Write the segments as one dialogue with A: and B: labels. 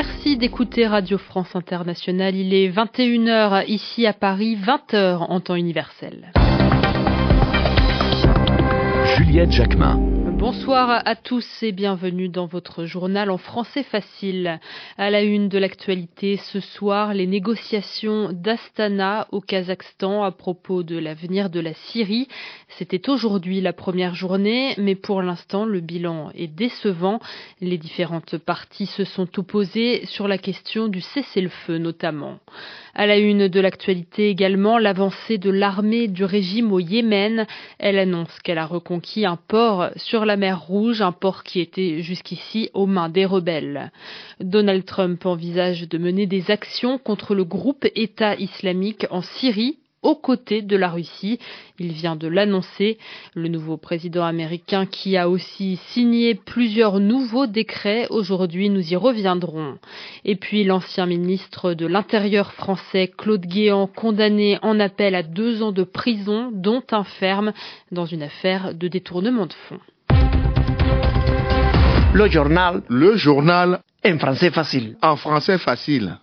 A: Merci d'écouter Radio France Internationale. Il est 21h ici à Paris, 20h en temps universel.
B: Juliette Jacquemin.
A: Bonsoir à tous et bienvenue dans votre journal en français facile. À la une de l'actualité ce soir, les négociations d'Astana au Kazakhstan à propos de l'avenir de la Syrie. C'était aujourd'hui la première journée, mais pour l'instant le bilan est décevant. Les différentes parties se sont opposées sur la question du cessez-le-feu notamment. À la une de l'actualité également, l'avancée de l'armée du régime au Yémen. Elle annonce qu'elle a reconquis un port sur la mer Rouge, un port qui était jusqu'ici aux mains des rebelles. Donald Trump envisage de mener des actions contre le groupe État islamique en Syrie aux côtés de la Russie. Il vient de l'annoncer. Le nouveau président américain qui a aussi signé plusieurs nouveaux décrets. Aujourd'hui, nous y reviendrons. Et puis l'ancien ministre de l'Intérieur français, Claude Guéant, condamné en appel à deux ans de prison, dont un ferme, dans une affaire de détournement de fonds.
C: Le journal.
D: Le journal.
C: En français facile.
D: En français facile.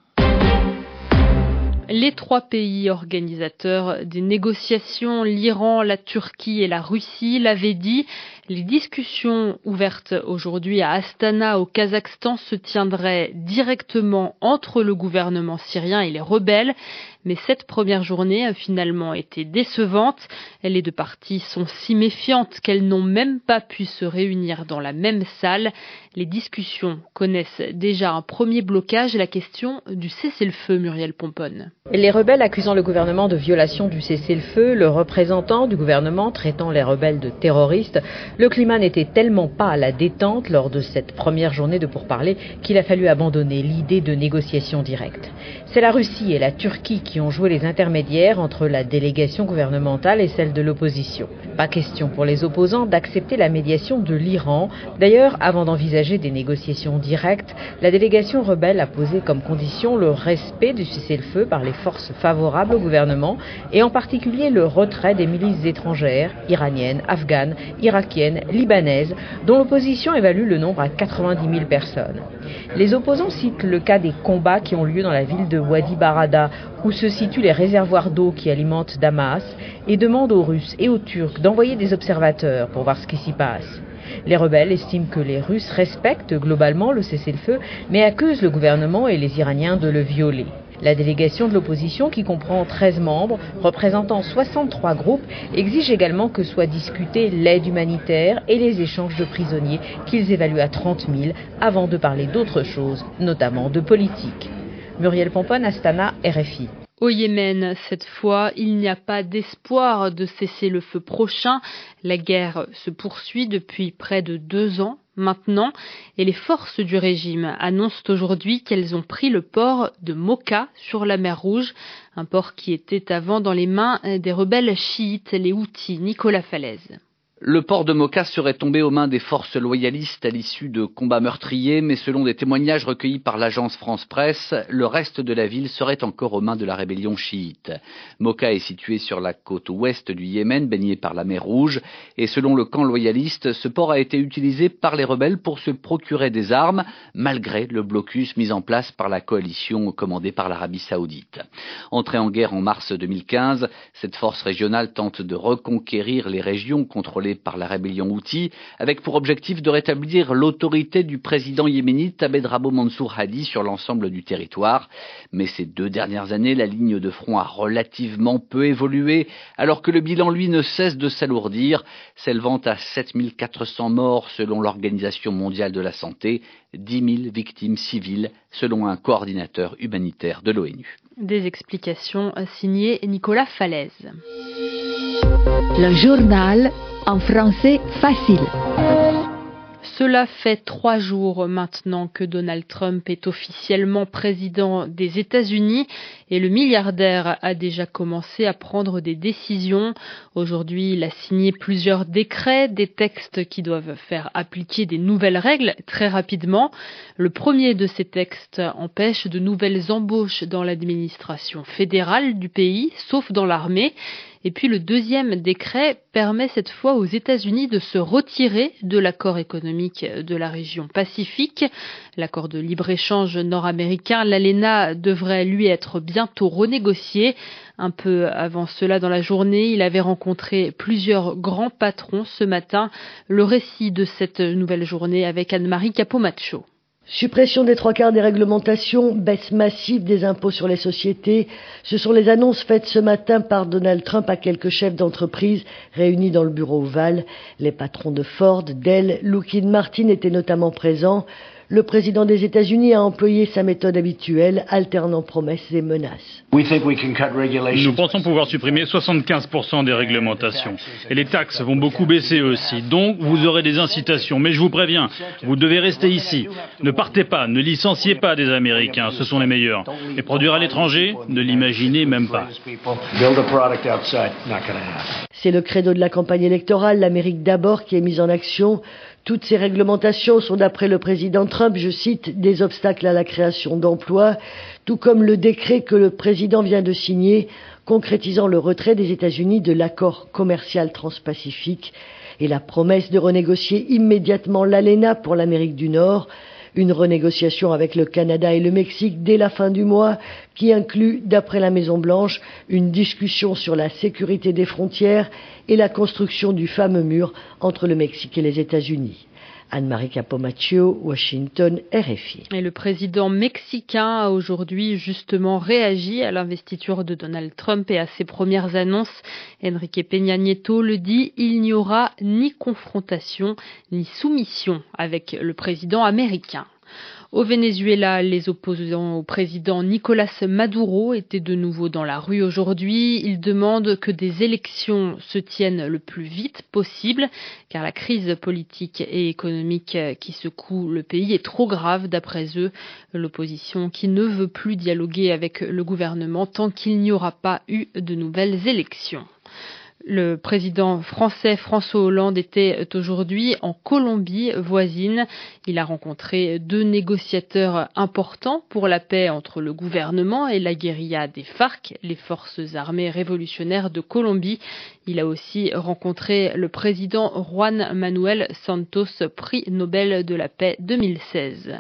A: Les trois pays organisateurs des négociations, l'Iran, la Turquie et la Russie, l'avaient dit, les discussions ouvertes aujourd'hui à Astana au Kazakhstan se tiendraient directement entre le gouvernement syrien et les rebelles. Mais cette première journée a finalement été décevante. Les deux parties sont si méfiantes qu'elles n'ont même pas pu se réunir dans la même salle. Les discussions connaissent déjà un premier blocage, la question du cessez-le-feu, Muriel Pomponne.
E: Les rebelles accusant le gouvernement de violation du cessez-le-feu, le représentant du gouvernement traitant les rebelles de terroristes, le climat n'était tellement pas à la détente lors de cette première journée de pourparlers qu'il a fallu abandonner l'idée de négociation directe. C'est la Russie et la Turquie qui ont joué les intermédiaires entre la délégation gouvernementale et celle de l'opposition. Pas question pour les opposants d'accepter la médiation de l'Iran. D'ailleurs, avant d'envisager des négociations directes, la délégation rebelle a posé comme condition le respect du cessez-le-feu par les forces favorables au gouvernement et en particulier le retrait des milices étrangères, iraniennes, afghanes, irakiennes, libanaises, dont l'opposition évalue le nombre à 90 000 personnes. Les opposants citent le cas des combats qui ont lieu dans la ville de Wadi Barada, où se situent les réservoirs d'eau qui alimentent Damas, et demandent aux Russes et aux Turcs d'envoyer des observateurs pour voir ce qui s'y passe. Les rebelles estiment que les Russes respectent globalement le cessez-le-feu, mais accusent le gouvernement et les Iraniens de le violer. La délégation de l'opposition, qui comprend 13 membres, représentant 63 groupes, exige également que soit discutée l'aide humanitaire et les échanges de prisonniers qu'ils évaluent à 30 000 avant de parler d'autre chose, notamment de politique. Muriel Pompon, Astana, RFI.
A: Au Yémen, cette fois, il n'y a pas d'espoir de cesser le feu prochain. La guerre se poursuit depuis près de deux ans maintenant et les forces du régime annoncent aujourd'hui qu'elles ont pris le port de Moka sur la mer Rouge, un port qui était avant dans les mains des rebelles chiites, les Houthis. Nicolas Falaise.
F: Le port de Moka serait tombé aux mains des forces loyalistes à l'issue de combats meurtriers, mais selon des témoignages recueillis par l'agence France Presse, le reste de la ville serait encore aux mains de la rébellion chiite. Moka est situé sur la côte ouest du Yémen, baignée par la mer Rouge, et selon le camp loyaliste, ce port a été utilisé par les rebelles pour se procurer des armes, malgré le blocus mis en place par la coalition commandée par l'Arabie saoudite. Entrée en guerre en mars 2015, cette force régionale tente de reconquérir les régions contrôlées par la rébellion Houthi, avec pour objectif de rétablir l'autorité du président yéménite Abed Rabo Mansour Hadi sur l'ensemble du territoire. Mais ces deux dernières années, la ligne de front a relativement peu évolué, alors que le bilan, lui, ne cesse de s'alourdir, s'élevant à 7400 morts selon l'Organisation mondiale de la santé, 10 000 victimes civiles selon un coordinateur humanitaire de l'ONU.
A: Des explications signées Nicolas Falaise.
G: Le journal en français facile.
A: Cela fait trois jours maintenant que Donald Trump est officiellement président des États-Unis et le milliardaire a déjà commencé à prendre des décisions. Aujourd'hui, il a signé plusieurs décrets, des textes qui doivent faire appliquer des nouvelles règles très rapidement. Le premier de ces textes empêche de nouvelles embauches dans l'administration fédérale du pays, sauf dans l'armée. Et puis le deuxième décret permet cette fois aux États-Unis de se retirer de l'accord économique de la région Pacifique. L'accord de libre-échange nord-américain, l'ALENA, devrait lui être bientôt renégocié. Un peu avant cela dans la journée, il avait rencontré plusieurs grands patrons ce matin. Le récit de cette nouvelle journée avec Anne-Marie Capomacho.
H: Suppression des trois quarts des réglementations, baisse massive des impôts sur les sociétés, ce sont les annonces faites ce matin par Donald Trump à quelques chefs d'entreprise réunis dans le bureau ovale. Les patrons de Ford, Dell, Lockheed Martin étaient notamment présents le président des États-Unis a employé sa méthode habituelle, alternant promesses et menaces.
I: Nous pensons pouvoir supprimer 75% des réglementations. Et les taxes vont beaucoup baisser aussi. Donc, vous aurez des incitations. Mais je vous préviens, vous devez rester ici. Ne partez pas, ne licenciez pas des Américains, ce sont les meilleurs. Et produire à l'étranger, ne l'imaginez même pas.
H: C'est le credo de la campagne électorale, l'Amérique d'abord, qui est mise en action. Toutes ces réglementations sont, d'après le président Trump, je cite, des obstacles à la création d'emplois, tout comme le décret que le président vient de signer concrétisant le retrait des États-Unis de l'accord commercial transpacifique et la promesse de renégocier immédiatement l'ALENA pour l'Amérique du Nord, une renégociation avec le Canada et le Mexique dès la fin du mois qui inclut, d'après la Maison-Blanche, une discussion sur la sécurité des frontières et la construction du fameux mur entre le Mexique et les États-Unis. Anne-Marie Capomaccio, Washington, RFI.
A: Et le président mexicain a aujourd'hui justement réagi à l'investiture de Donald Trump et à ses premières annonces. Enrique Peña Nieto le dit, il n'y aura ni confrontation ni soumission avec le président américain. Au Venezuela, les opposants au président Nicolas Maduro étaient de nouveau dans la rue aujourd'hui. Ils demandent que des élections se tiennent le plus vite possible, car la crise politique et économique qui secoue le pays est trop grave d'après eux. L'opposition qui ne veut plus dialoguer avec le gouvernement tant qu'il n'y aura pas eu de nouvelles élections. Le président français François Hollande était aujourd'hui en Colombie voisine. Il a rencontré deux négociateurs importants pour la paix entre le gouvernement et la guérilla des FARC, les forces armées révolutionnaires de Colombie. Il a aussi rencontré le président Juan Manuel Santos, prix Nobel de la paix 2016.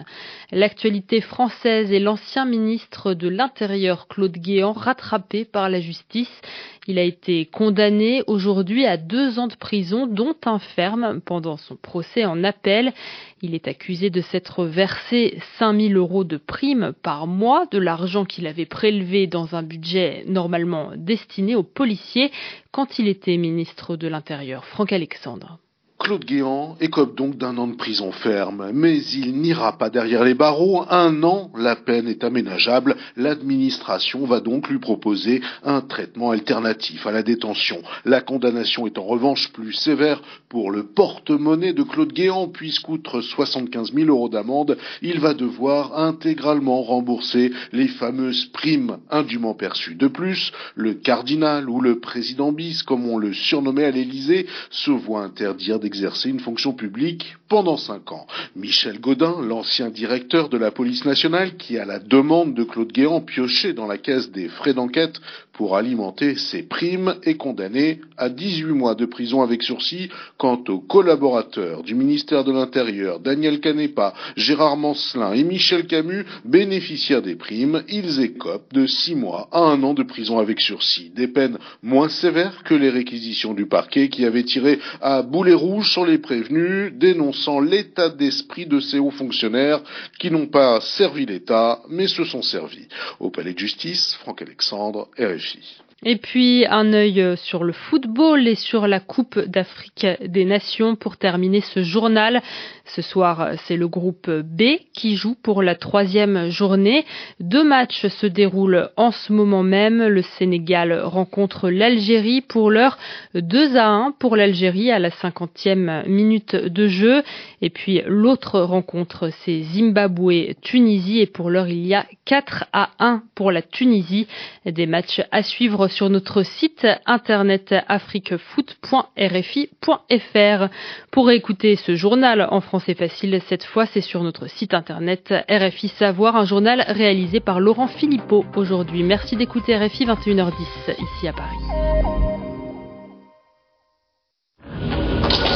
A: L'actualité française et l'ancien ministre de l'Intérieur Claude Guéant rattrapé par la justice. Il a été condamné aujourd'hui à deux ans de prison, dont un ferme, pendant son procès en appel. Il est accusé de s'être versé 5000 euros de primes par mois, de l'argent qu'il avait prélevé dans un budget normalement destiné aux policiers quand il était ministre de l'Intérieur. Franck Alexandre.
J: Claude Guéant écope donc d'un an de prison ferme, mais il n'ira pas derrière les barreaux. Un an, la peine est aménageable. L'administration va donc lui proposer un traitement alternatif à la détention. La condamnation est en revanche plus sévère pour le porte-monnaie de Claude Guéant, puisqu'outre 75 000 euros d'amende, il va devoir intégralement rembourser les fameuses primes indûment perçues. De plus, le cardinal ou le président bis, comme on le surnommait à l'Élysée, se voit interdire exercer une fonction publique pendant cinq ans. Michel Godin, l'ancien directeur de la police nationale, qui à la demande de Claude Guéant pioché dans la caisse des frais d'enquête pour alimenter ses primes, est condamné à 18 mois de prison avec sursis. Quant aux collaborateurs du ministère de l'Intérieur, Daniel Canepa, Gérard Mancelin et Michel Camus, bénéficiaires des primes, ils écopent de six mois à un an de prison avec sursis. Des peines moins sévères que les réquisitions du parquet qui avait tiré à boulet rouge sur les prévenus, dénonçant l'état d'esprit de ces hauts fonctionnaires qui n'ont pas servi l'État, mais se sont servis. Au palais de justice, Franck Alexandre, RFI.
A: Et puis un œil sur le football et sur la Coupe d'Afrique des Nations pour terminer ce journal. Ce soir, c'est le groupe B qui joue pour la troisième journée. Deux matchs se déroulent en ce moment même. Le Sénégal rencontre l'Algérie pour l'heure 2 à 1 pour l'Algérie à la cinquantième minute de jeu. Et puis l'autre rencontre, c'est Zimbabwe-Tunisie et pour l'heure, il y a 4 à 1 pour la Tunisie. Des matchs à sur notre site internet afriquefoot.rfi.fr. Pour écouter ce journal en français facile, cette fois c'est sur notre site internet RFI Savoir, un journal réalisé par Laurent Philippot aujourd'hui. Merci d'écouter RFI 21h10 ici à Paris.